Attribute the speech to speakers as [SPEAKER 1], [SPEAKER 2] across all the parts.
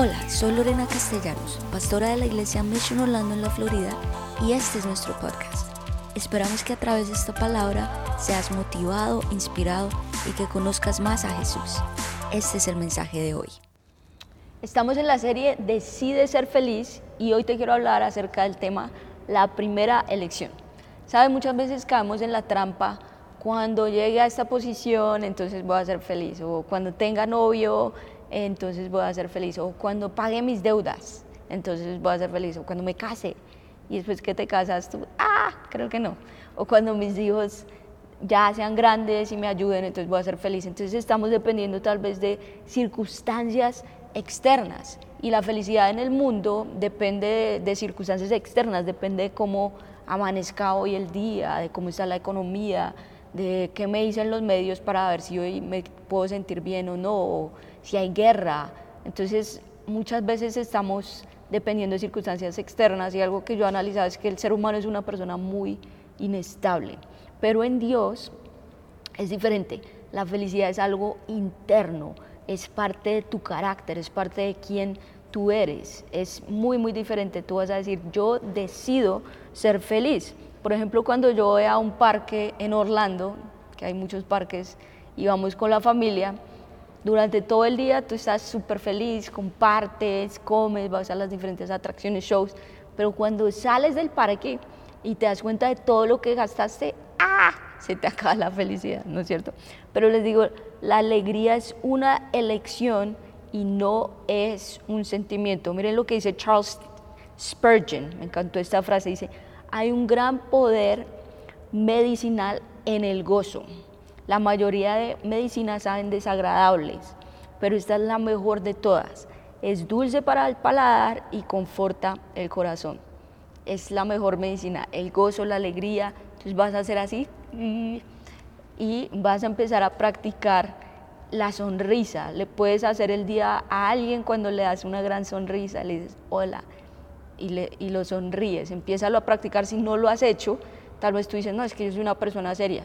[SPEAKER 1] Hola, soy Lorena Castellanos, pastora de la iglesia Mission Orlando en la Florida y este es nuestro podcast. Esperamos que a través de esta palabra seas motivado, inspirado y que conozcas más a Jesús. Este es el mensaje de hoy.
[SPEAKER 2] Estamos en la serie Decide ser feliz y hoy te quiero hablar acerca del tema la primera elección. Sabes, muchas veces caemos en la trampa cuando llegue a esta posición, entonces voy a ser feliz, o cuando tenga novio, entonces voy a ser feliz. O cuando pague mis deudas, entonces voy a ser feliz. O cuando me case y después que te casas tú, ah, creo que no. O cuando mis hijos ya sean grandes y me ayuden, entonces voy a ser feliz. Entonces estamos dependiendo tal vez de circunstancias externas. Y la felicidad en el mundo depende de, circunstancias externas, depende de cómo amanezca hoy el día, de cómo está la economía, de qué me dicen los medios para ver si hoy me puedo sentir bien o no, si hay guerra. Entonces, muchas veces estamos dependiendo de circunstancias externas y algo que yo he analizado es que el ser humano es una persona muy inestable. Pero en Dios es diferente. La felicidad es algo interno, es parte de tu carácter, es parte de quién tú eres. Es muy, muy diferente. Tú vas a decir, yo decido ser feliz. Por ejemplo, cuando yo voy a un parque en Orlando, que hay muchos parques, y vamos con la familia, durante todo el día tú estás súper feliz, compartes, comes, vas a las diferentes atracciones, shows, pero cuando sales del parque y te das cuenta de todo lo que gastaste, ¡ah! Se te acaba la felicidad, ¿no es cierto? Pero les digo, la alegría es una elección y no es un sentimiento. Miren lo que dice Charles Spurgeon, me encantó esta frase, dice, hay un gran poder medicinal en el gozo. La mayoría de medicinas saben desagradables, pero esta es la mejor de todas. Es dulce para el paladar y conforta el corazón. Es la mejor medicina, el gozo, la alegría. Entonces vas a hacer así y vas a empezar a practicar la sonrisa. Le puedes hacer el día a alguien cuando le das una gran sonrisa, le dices hola y, le, y lo sonríes. Empieza a practicar si no lo has hecho. Tal vez tú dices, no, es que yo soy una persona seria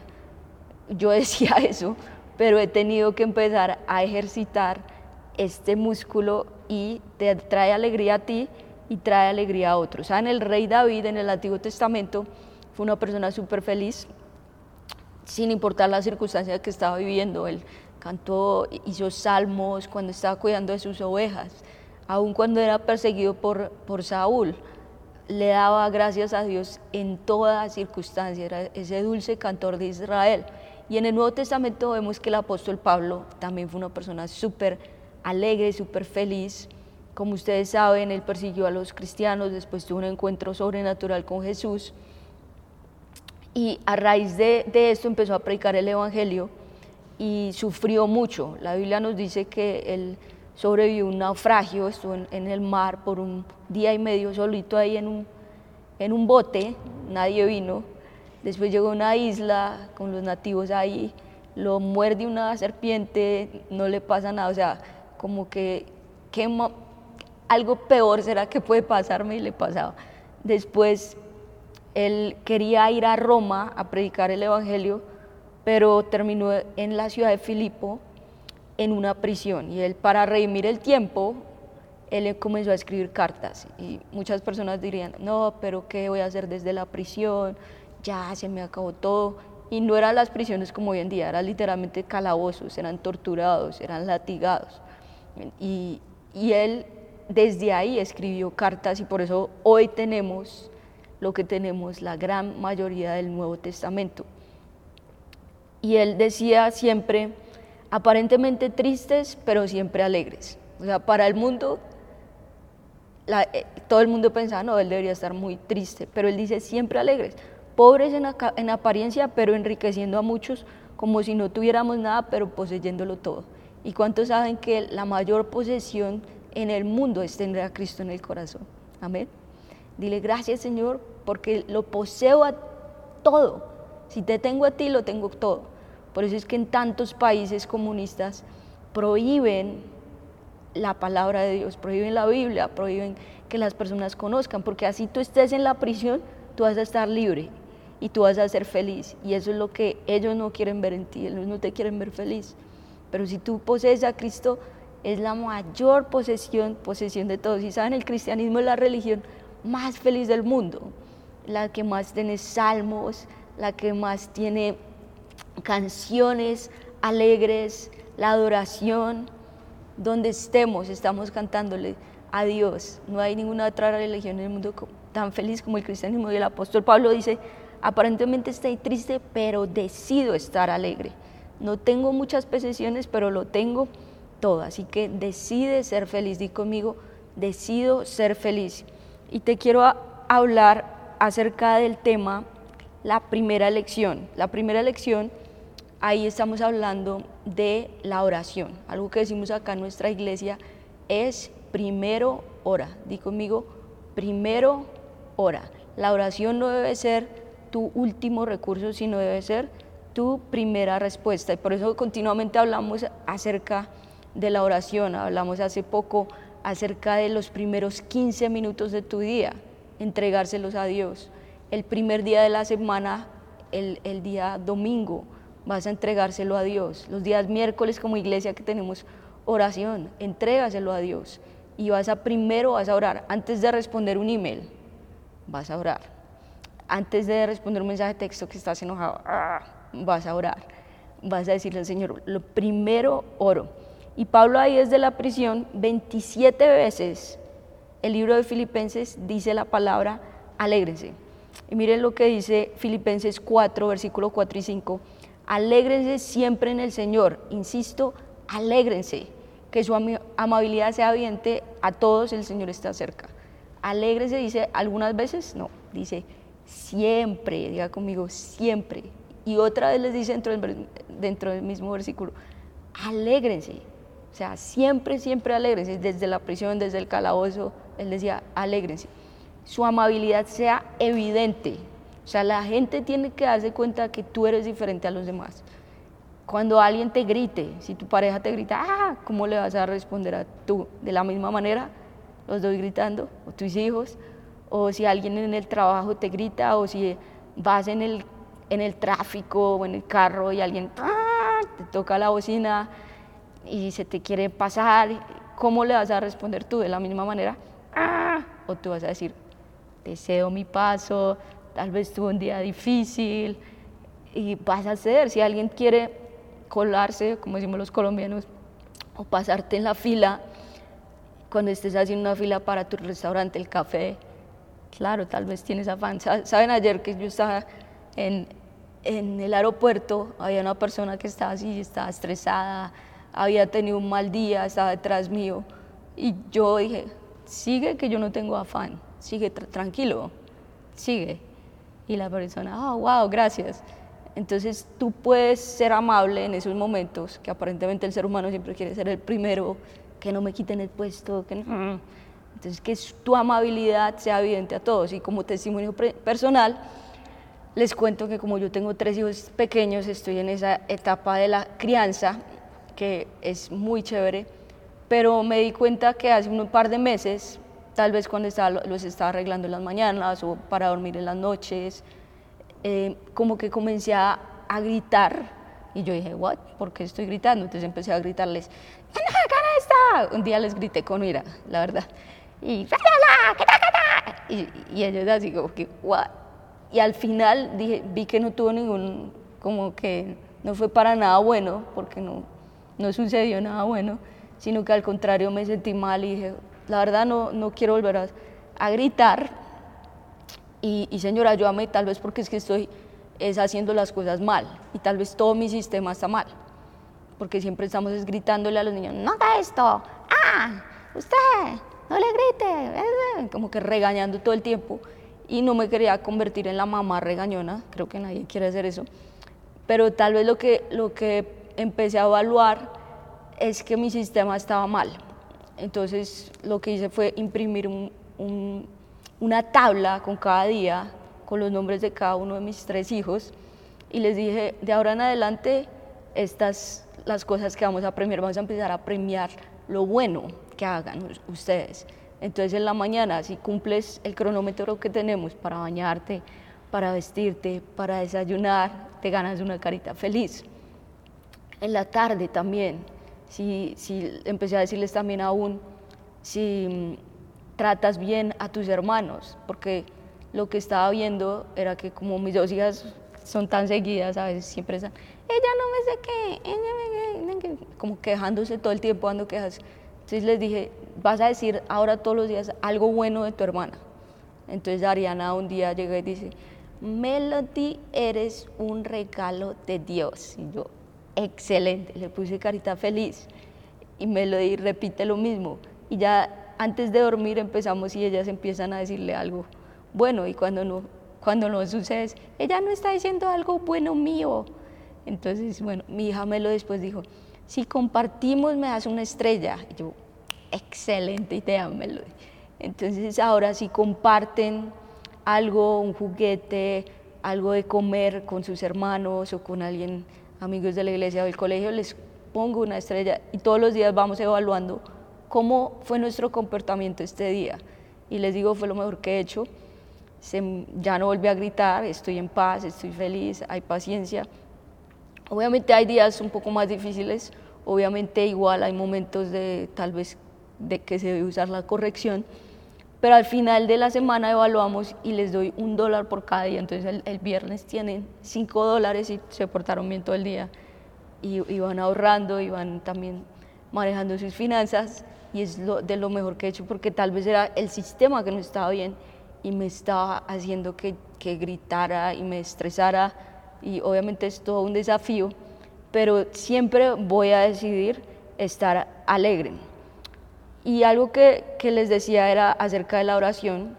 [SPEAKER 2] yo decía eso, pero he tenido que empezar a ejercitar este músculo y te trae alegría a ti y trae alegría a otros. en el rey David en el Antiguo Testamento fue una persona súper feliz, sin importar las circunstancias que estaba viviendo. Él cantó, hizo salmos cuando estaba cuidando de sus ovejas, aun cuando era perseguido por, por Saúl. Le daba gracias a Dios en toda circunstancia, era ese dulce cantor de Israel. Y en el Nuevo Testamento vemos que el apóstol Pablo también fue una persona súper alegre, súper feliz. Como ustedes saben, él persiguió a los cristianos, después tuvo un encuentro sobrenatural con Jesús. Y a raíz de, esto empezó a predicar el Evangelio y sufrió mucho. La Biblia nos dice que él sobrevivió un naufragio, estuvo en, el mar por un día y medio solito ahí en un, en un bote, nadie vino Después llegó a una isla con los nativos ahí, lo muerde una serpiente, no le pasa nada, o sea, como que algo peor será que puede pasarme y le pasaba. Después él quería ir a Roma a predicar el Evangelio, pero terminó en la ciudad de Filipo en una prisión y él para redimir el tiempo, él comenzó a escribir cartas y muchas personas dirían, no, pero ¿qué voy a hacer desde la prisión? Ya se me acabó todo. Y no eran las prisiones como hoy en día, eran literalmente calabozos, eran torturados, eran latigados. Y, y él desde ahí escribió cartas y por eso hoy tenemos lo que tenemos, la gran mayoría del Nuevo Testamento. Y él decía siempre, aparentemente tristes, pero siempre alegres. O sea, para el mundo, eh, todo el mundo pensaba, no, él debería estar muy triste, pero él dice siempre alegres pobres en, apariencia, pero enriqueciendo a muchos como si no tuviéramos nada, pero poseyéndolo todo. ¿Y cuántos saben que la mayor posesión en el mundo es tener a Cristo en el corazón? Amén. Dile gracias Señor porque lo poseo a todo. Si te tengo a ti, lo tengo todo. Por eso es que en tantos países comunistas prohíben la palabra de Dios, prohíben la Biblia, prohíben que las personas conozcan, porque así tú estés en la prisión, tú vas a estar libre y tú vas a ser feliz. Y eso es lo que ellos no quieren ver en ti, ellos no te quieren ver feliz. Pero si tú posees a Cristo, es la mayor posesión, posesión de todos. Y saben, el cristianismo es la religión más feliz del mundo, la que más tiene salmos, la que más tiene canciones alegres, la adoración, donde estemos, estamos cantándole a Dios. No hay ninguna otra religión en el mundo tan feliz como el cristianismo. Y el apóstol Pablo dice, aparentemente estoy triste, pero decido estar alegre. No tengo muchas posesiones, pero lo tengo todo. Así que decide ser feliz. Di conmigo, decido ser feliz. Y te quiero hablar acerca del tema, la primera lección. La primera lección, ahí estamos hablando de la oración. Algo que decimos acá en nuestra iglesia es primero ora. Di conmigo, primero ora. La oración no debe ser tu último recurso, sino debe ser tu primera respuesta. Y por eso continuamente hablamos acerca de la oración. Hablamos hace poco acerca de los primeros 15 minutos de tu día, entregárselos a Dios. El primer día de la semana, el, el día domingo, vas a entregárselo a Dios. Los días miércoles como iglesia que tenemos oración, entrégaselo a Dios. Y vas a primero vas a orar. Antes de responder un email, vas a orar. Antes de responder un mensaje de texto que estás enojado, ¡ah! vas a orar. Vas a decirle al Señor, lo primero oro. Y Pablo ahí desde la prisión, 27 veces, el libro de Filipenses dice la palabra alégrense. Y miren lo que dice Filipenses 4, versículo 4 y 5. Alégrense siempre en el Señor. Insisto, alégrense. Que su amabilidad sea evidente a todos, el Señor está cerca. Alégrense, dice algunas veces, no, dice siempre, diga conmigo, siempre. Y otra vez les dice dentro del, dentro del mismo versículo, alégrense. O sea, siempre, siempre alégrense, desde la prisión, desde el calabozo, él decía, alégrense. Su amabilidad sea evidente. O sea, la gente tiene que darse cuenta que tú eres diferente a los demás. Cuando alguien te grite, si tu pareja te grita, ah, ¿cómo le vas a responder a tú? De la misma manera, los doy gritando, o tus hijos, o si alguien en el trabajo te grita, o si vas en el, en el tráfico o en el carro y alguien ¡ah! te toca la bocina y se te quiere pasar, ¿cómo le vas a responder tú? De la misma manera, ¡ah! o tú vas a decir, deseo mi paso, tal vez tuve un día difícil, y vas a hacer, si alguien quiere colarse, como decimos los colombianos, o pasarte en la fila, cuando estés haciendo una fila para tu restaurante, el café, claro, tal vez tienes afán. Saben, ayer que yo estaba en, en el aeropuerto, había una persona que estaba así, estaba estresada, había tenido un mal día, estaba detrás mío. Y yo dije, sigue que yo no tengo afán, sigue tranquilo, sigue. Y la persona, oh, wow, gracias. Entonces tú puedes ser amable en esos momentos, que aparentemente el ser humano siempre quiere ser el primero, que no me quiten el puesto, que no. Entonces que tu amabilidad sea evidente a todos. Y como testimonio personal, les cuento que como yo tengo tres hijos pequeños, estoy en esa etapa de la crianza que es muy chévere, pero me di cuenta que hace un par de meses, tal vez cuando estaba, los estaba arreglando en las mañanas o para dormir en las noches, eh, como que comencé a, gritar y yo dije, ¿what? ¿Por qué estoy gritando? Entonces empecé a gritarles, está! Un día les grité con ira, la verdad. Y, y, y ellos así como que, ¿what? Y al final dije, vi que no tuvo ningún, como que no fue para nada bueno, porque no, no sucedió nada bueno, sino que al contrario me sentí mal y dije, la verdad no, no quiero volver a, gritar. Y, y, señora, ayúdame tal vez porque es que estoy es haciendo las cosas mal y tal vez todo mi sistema está mal, porque siempre estamos gritándole a los niños, no haga esto, ah, usted, no le grite, como que regañando todo el tiempo. Y no me quería convertir en la mamá regañona, creo que nadie quiere hacer eso, pero tal vez lo que, lo que empecé a evaluar es que mi sistema estaba mal. Entonces lo que hice fue imprimir una tabla con cada día, con los nombres de cada uno de mis tres hijos, y les dije, de ahora en adelante, estas las cosas que vamos a premiar, vamos a empezar a premiar lo bueno que hagan ustedes. Entonces en la mañana, si cumples el cronómetro que tenemos para bañarte, para vestirte, para desayunar, te ganas una carita feliz en la tarde también. si, si empecé a decirles también aún, si mm, tratas bien a tus hermanos, porque lo que estaba viendo era que como mis dos hijas son tan seguidas, a veces siempre están, ella no me sé qué, ella me como quejándose todo el tiempo, dando quejas. Entonces les dije, vas a decir ahora todos los días algo bueno de tu hermana. Entonces Ariana un día llega y dice, Melody, eres un regalo de Dios. Y yo, excelente, le puse carita feliz. Y Melody repite lo mismo. Y ya antes de dormir empezamos y ellas empiezan a decirle algo bueno. Y cuando no, cuando no sucede, ella no está diciendo algo bueno mío. Entonces, bueno, mi hija Melo después dijo, si compartimos me das una estrella. Y yo, excelente idea, Melody. Entonces ahora si comparten algo, un juguete, algo de comer con sus hermanos o con alguien, amigos de la iglesia o del colegio, les pongo una estrella y todos los días vamos evaluando cómo fue nuestro comportamiento este día. Y les digo, fue lo mejor que he hecho. ya no volví a gritar, estoy en paz, estoy feliz, hay paciencia. Obviamente hay días un poco más difíciles, obviamente igual hay momentos de tal vez de que se debe usar la corrección, pero al final de la semana evaluamos y les doy un dólar por cada día. Entonces el, viernes tienen cinco dólares y se portaron bien todo el día. Y, van ahorrando y van también manejando sus finanzas y es lo, de lo mejor que he hecho porque tal vez era el sistema que no estaba bien y me estaba haciendo que, que gritara y me estresara y obviamente es todo un desafío, pero siempre voy a decidir estar alegre. Y algo que, les decía era acerca de la oración,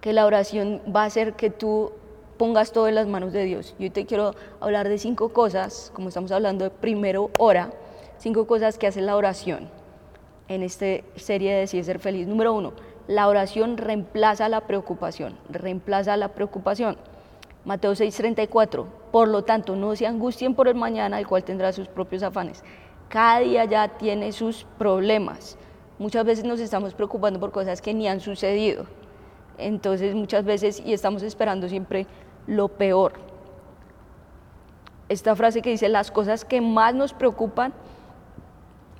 [SPEAKER 2] que la oración va a hacer que tú pongas todo en las manos de Dios. Yo te quiero hablar de cinco cosas, como estamos hablando de primero hora, cinco cosas que hace la oración en esta serie de Decide Ser Feliz. Número uno, la oración reemplaza la preocupación, reemplaza la preocupación. Mateo 6:34, por lo tanto, no se angustien por el mañana, el cual tendrá sus propios afanes. Cada día ya tiene sus problemas. Muchas veces nos estamos preocupando por cosas que ni han sucedido. Entonces muchas veces y estamos esperando siempre lo peor. Esta frase que dice, las cosas que más nos preocupan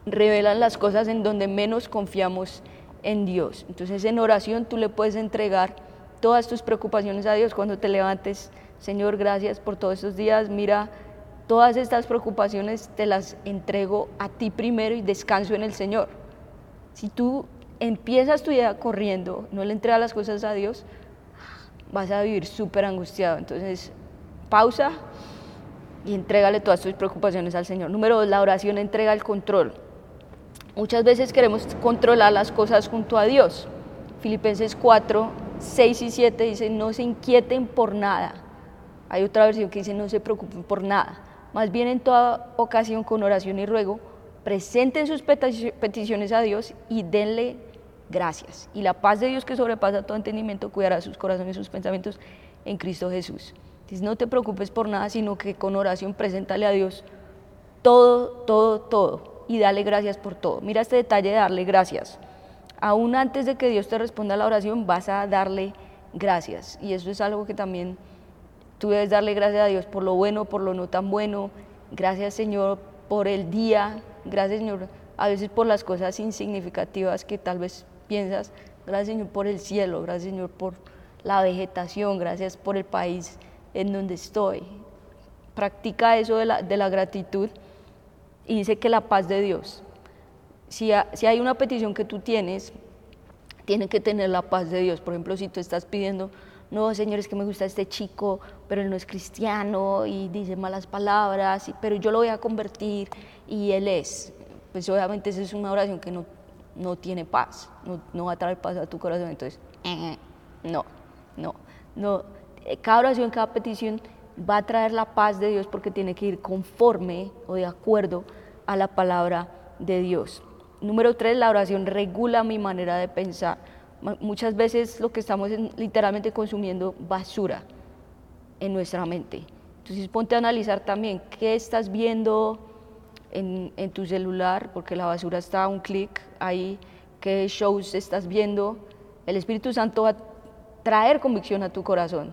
[SPEAKER 2] revelan las cosas en donde menos confiamos en Dios. Entonces en oración tú le puedes entregar todas tus preocupaciones a Dios cuando te levantes. Señor, gracias por todos estos días. Mira, Todas estas preocupaciones te las entrego a ti primero y descanso en el Señor. Si tú empiezas tu día corriendo, no le entregas las cosas a Dios, vas a vivir súper angustiado. Entonces, pausa y entrégale todas tus preocupaciones al Señor. Número dos, la oración entrega el control. Muchas veces queremos controlar las cosas junto a Dios. Filipenses 4, 6 y 7 dice, no se inquieten por nada. Hay otra versión que dice, no se preocupen por nada. Más bien en toda ocasión con oración y ruego, presenten sus peticiones a Dios y denle gracias. Y la paz de Dios que sobrepasa todo entendimiento cuidará sus corazones y sus pensamientos en Cristo Jesús. Entonces no te preocupes por nada, sino que con oración preséntale a Dios todo, todo, todo y dale gracias por todo. Mira este detalle de darle gracias. Aún antes de que Dios te responda la oración, vas a darle gracias. Y eso es algo que también Tú debes darle gracias a Dios por lo bueno, por lo no tan bueno. Gracias Señor por el día. Gracias Señor a veces por las cosas insignificativas que tal vez piensas. Gracias Señor por el cielo. Gracias Señor por la vegetación. Gracias por el país en donde estoy. Practica eso de la, de la gratitud y dice que la paz de Dios. Si, hay una petición que tú tienes, tiene que tener la paz de Dios. Por ejemplo, si tú estás pidiendo no, señor, es que me gusta este chico, pero él no es cristiano y dice malas palabras, pero yo lo voy a convertir y él es. Pues obviamente esa es una oración que no, no tiene paz, no, no, va a traer paz a tu corazón. Entonces, eh, no, no, no. Cada oración, cada petición va a traer la paz de Dios porque tiene que ir conforme o de acuerdo a la palabra de Dios. Número tres, la oración regula mi manera de pensar muchas veces lo que estamos es literalmente consumiendo basura en nuestra mente. Entonces ponte a analizar también qué estás viendo en, en tu celular, porque la basura está a un clic ahí, qué shows estás viendo. El Espíritu Santo va a traer convicción a tu corazón,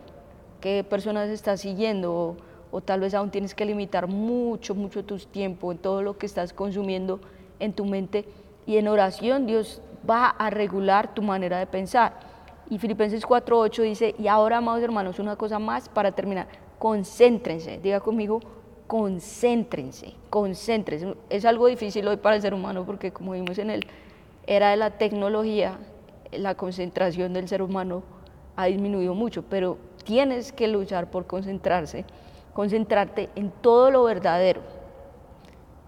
[SPEAKER 2] qué personas estás siguiendo o, o tal vez aún tienes que limitar mucho, mucho tu tiempo en todo lo que estás consumiendo en tu mente y en oración Dios va a regular tu manera de pensar. Y Filipenses 4.8 dice, y ahora, amados hermanos, una cosa más para terminar, concéntrense, diga conmigo, concéntrense, concéntrense. Es algo difícil hoy para el ser humano porque como vimos en el era de la tecnología, la concentración del ser humano ha disminuido mucho, pero tienes que luchar por concentrarse, concentrarte en todo lo verdadero,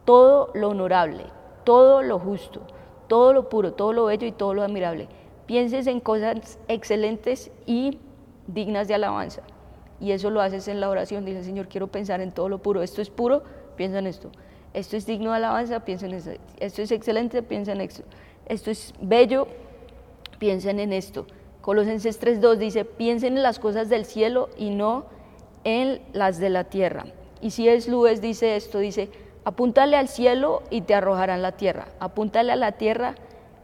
[SPEAKER 2] todo lo honorable, todo lo justo, todo lo puro, todo lo bello y todo lo admirable. Pienses en cosas excelentes y dignas de alabanza. Y eso lo haces en la oración. Dice, Señor, quiero pensar en todo lo puro. Esto es puro, piensa en esto. Esto es digno de alabanza, piensa en esto. Esto es excelente, piensa en esto. Esto es bello, piensen en esto. Colosenses 3.2 dice, piensen en las cosas del cielo y no en las de la tierra. Y si es Luis dice esto, dice, apúntale al cielo y te arrojarán la tierra. Apúntale a la tierra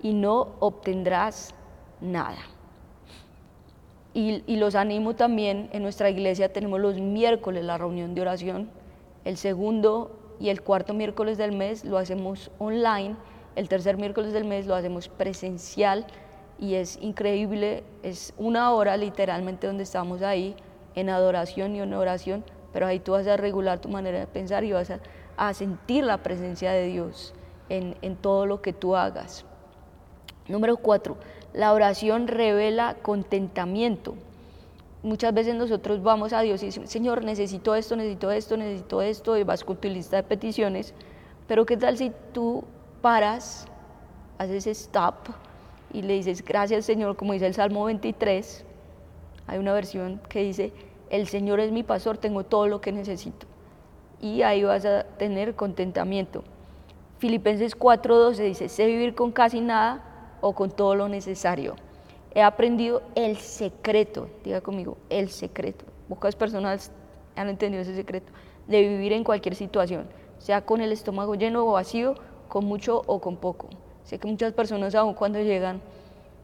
[SPEAKER 2] y no obtendrás nada. Y, los animo también, en nuestra iglesia tenemos los miércoles la reunión de oración, el segundo y el cuarto miércoles del mes lo hacemos online el tercer miércoles del mes lo hacemos presencial y es increíble, es una hora literalmente donde estamos ahí en adoración y en oración, pero ahí tú vas a regular tu manera de pensar y vas a, sentir la presencia de Dios en, en todo lo que tú hagas. Número cuatro, la oración revela contentamiento. Muchas veces nosotros vamos a Dios y decimos, Señor, necesito esto, necesito esto, necesito esto, y vas con tu lista de peticiones, pero ¿qué tal si tú paras, haces stop y le dices, gracias Señor, como dice el Salmo 23, hay una versión que dice, el Señor es mi pastor, tengo todo lo que necesito. Y ahí vas a tener contentamiento. Filipenses 4:12 dice, sé vivir con casi nada o con todo lo necesario. He aprendido el secreto, diga conmigo, el secreto. Pocas personas han entendido ese secreto de vivir en cualquier situación, sea con el estómago lleno o vacío con mucho o con poco. Sé que muchas personas aún cuando llegan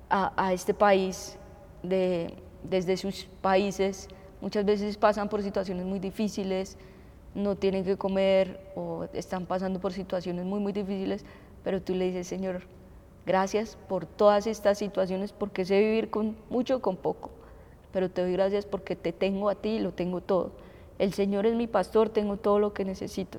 [SPEAKER 2] a, este país, de, desde sus países, muchas veces pasan por situaciones muy difíciles, no tienen que comer o están pasando por situaciones muy, muy difíciles, pero tú le dices, Señor, gracias por todas estas situaciones, porque sé vivir con mucho o con poco, pero te doy gracias porque te tengo a ti y lo tengo todo. El Señor es mi pastor, tengo todo lo que necesito.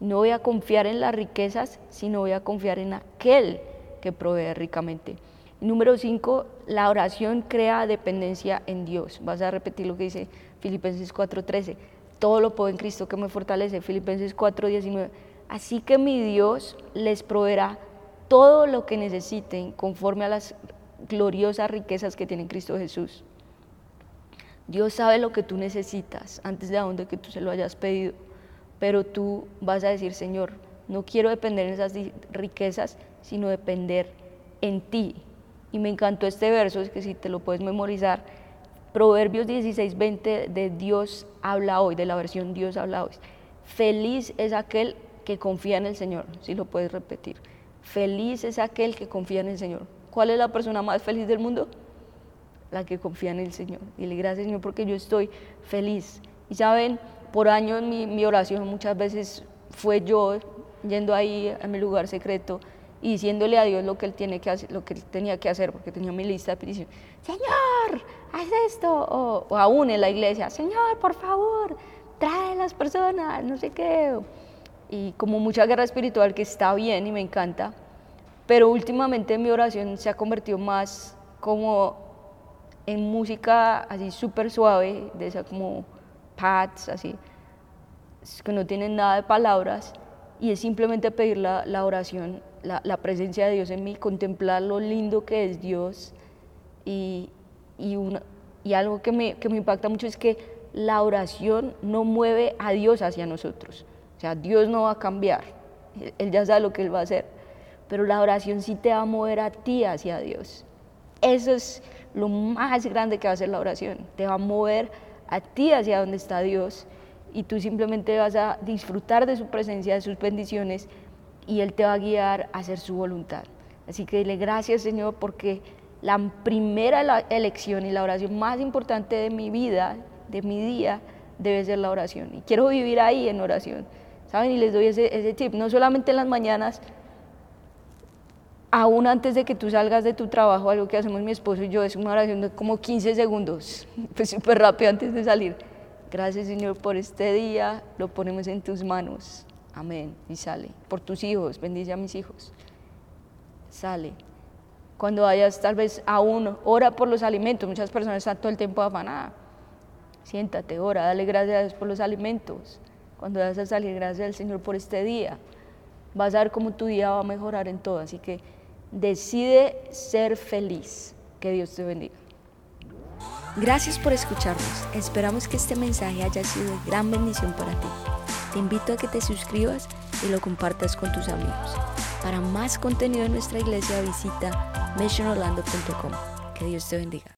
[SPEAKER 2] No voy a confiar en las riquezas, sino voy a confiar en aquel que provee ricamente. Número cinco, la oración crea dependencia en Dios. Vas a repetir lo que dice Filipenses 4:13. Todo lo puedo en Cristo que me fortalece. Filipenses 4:19. Así que mi Dios les proveerá todo lo que necesiten conforme a las gloriosas riquezas que tiene Cristo Jesús. Dios sabe lo que tú necesitas antes de aún de que tú se lo hayas pedido pero tú vas a decir, Señor, no quiero depender en esas riquezas, sino depender en ti. Y me encantó este verso, es que si te lo puedes memorizar, Proverbios 16, 20 de Dios habla hoy, de la versión Dios habla hoy. Feliz es aquel que confía en el Señor, si lo puedes repetir. Feliz es aquel que confía en el Señor. ¿Cuál es la persona más feliz del mundo? La que confía en el Señor. Dile gracias Señor porque yo estoy feliz. Y saben, por años mi, oración muchas veces fue yo yendo ahí a mi lugar secreto y diciéndole a Dios lo que él tiene que hacer, lo que él tenía que hacer, porque tenía mi lista de petición. Señor, haz esto, o, o, aún en la iglesia, Señor, por favor, trae a las personas, no sé qué. Y como mucha guerra espiritual que está bien y me encanta, pero últimamente mi oración se ha convertido más como en música así súper suave, de esa como pads, así, que no tienen nada de palabras, y es simplemente pedir la, la oración, la, la, presencia de Dios en mí, contemplar lo lindo que es Dios, y, y, una, y algo que me, que me impacta mucho es que la oración no mueve a Dios hacia nosotros, o sea, Dios no va a cambiar, Él ya sabe lo que Él va a hacer, pero la oración sí te va a mover a ti hacia Dios. Eso es lo más grande que va a hacer la oración, te va a mover a ti hacia donde está Dios. Y tú simplemente vas a disfrutar de su presencia, de sus bendiciones. Y Él te va a guiar a hacer su voluntad. Así que dile gracias Señor porque la primera elección y la oración más importante de mi vida, de mi día, debe ser la oración. Y quiero vivir ahí en oración. ¿Saben? Y les doy ese, tip. No solamente en las mañanas, aún antes de que tú salgas de tu trabajo, algo que hacemos mi esposo y yo es una oración de como 15 segundos, pues súper rápido antes de salir. Gracias Señor por este día, lo ponemos en tus manos. Amén. Y sale. Por tus hijos, bendice a mis hijos. Sale. Cuando vayas tal vez aún, ora por los alimentos. Muchas personas están todo el tiempo afanadas. Siéntate, ora, dale gracias a Dios por los alimentos. Cuando vas a salir, gracias al Señor por este día. Vas a ver cómo tu día va a mejorar en todo. Así que Decide ser feliz. Que Dios te bendiga.
[SPEAKER 1] Gracias por escucharnos. Esperamos que este mensaje haya sido de gran bendición para ti. Te invito a que te suscribas y lo compartas con tus amigos. Para más contenido en nuestra iglesia visita missionorlando.com. Que Dios te bendiga.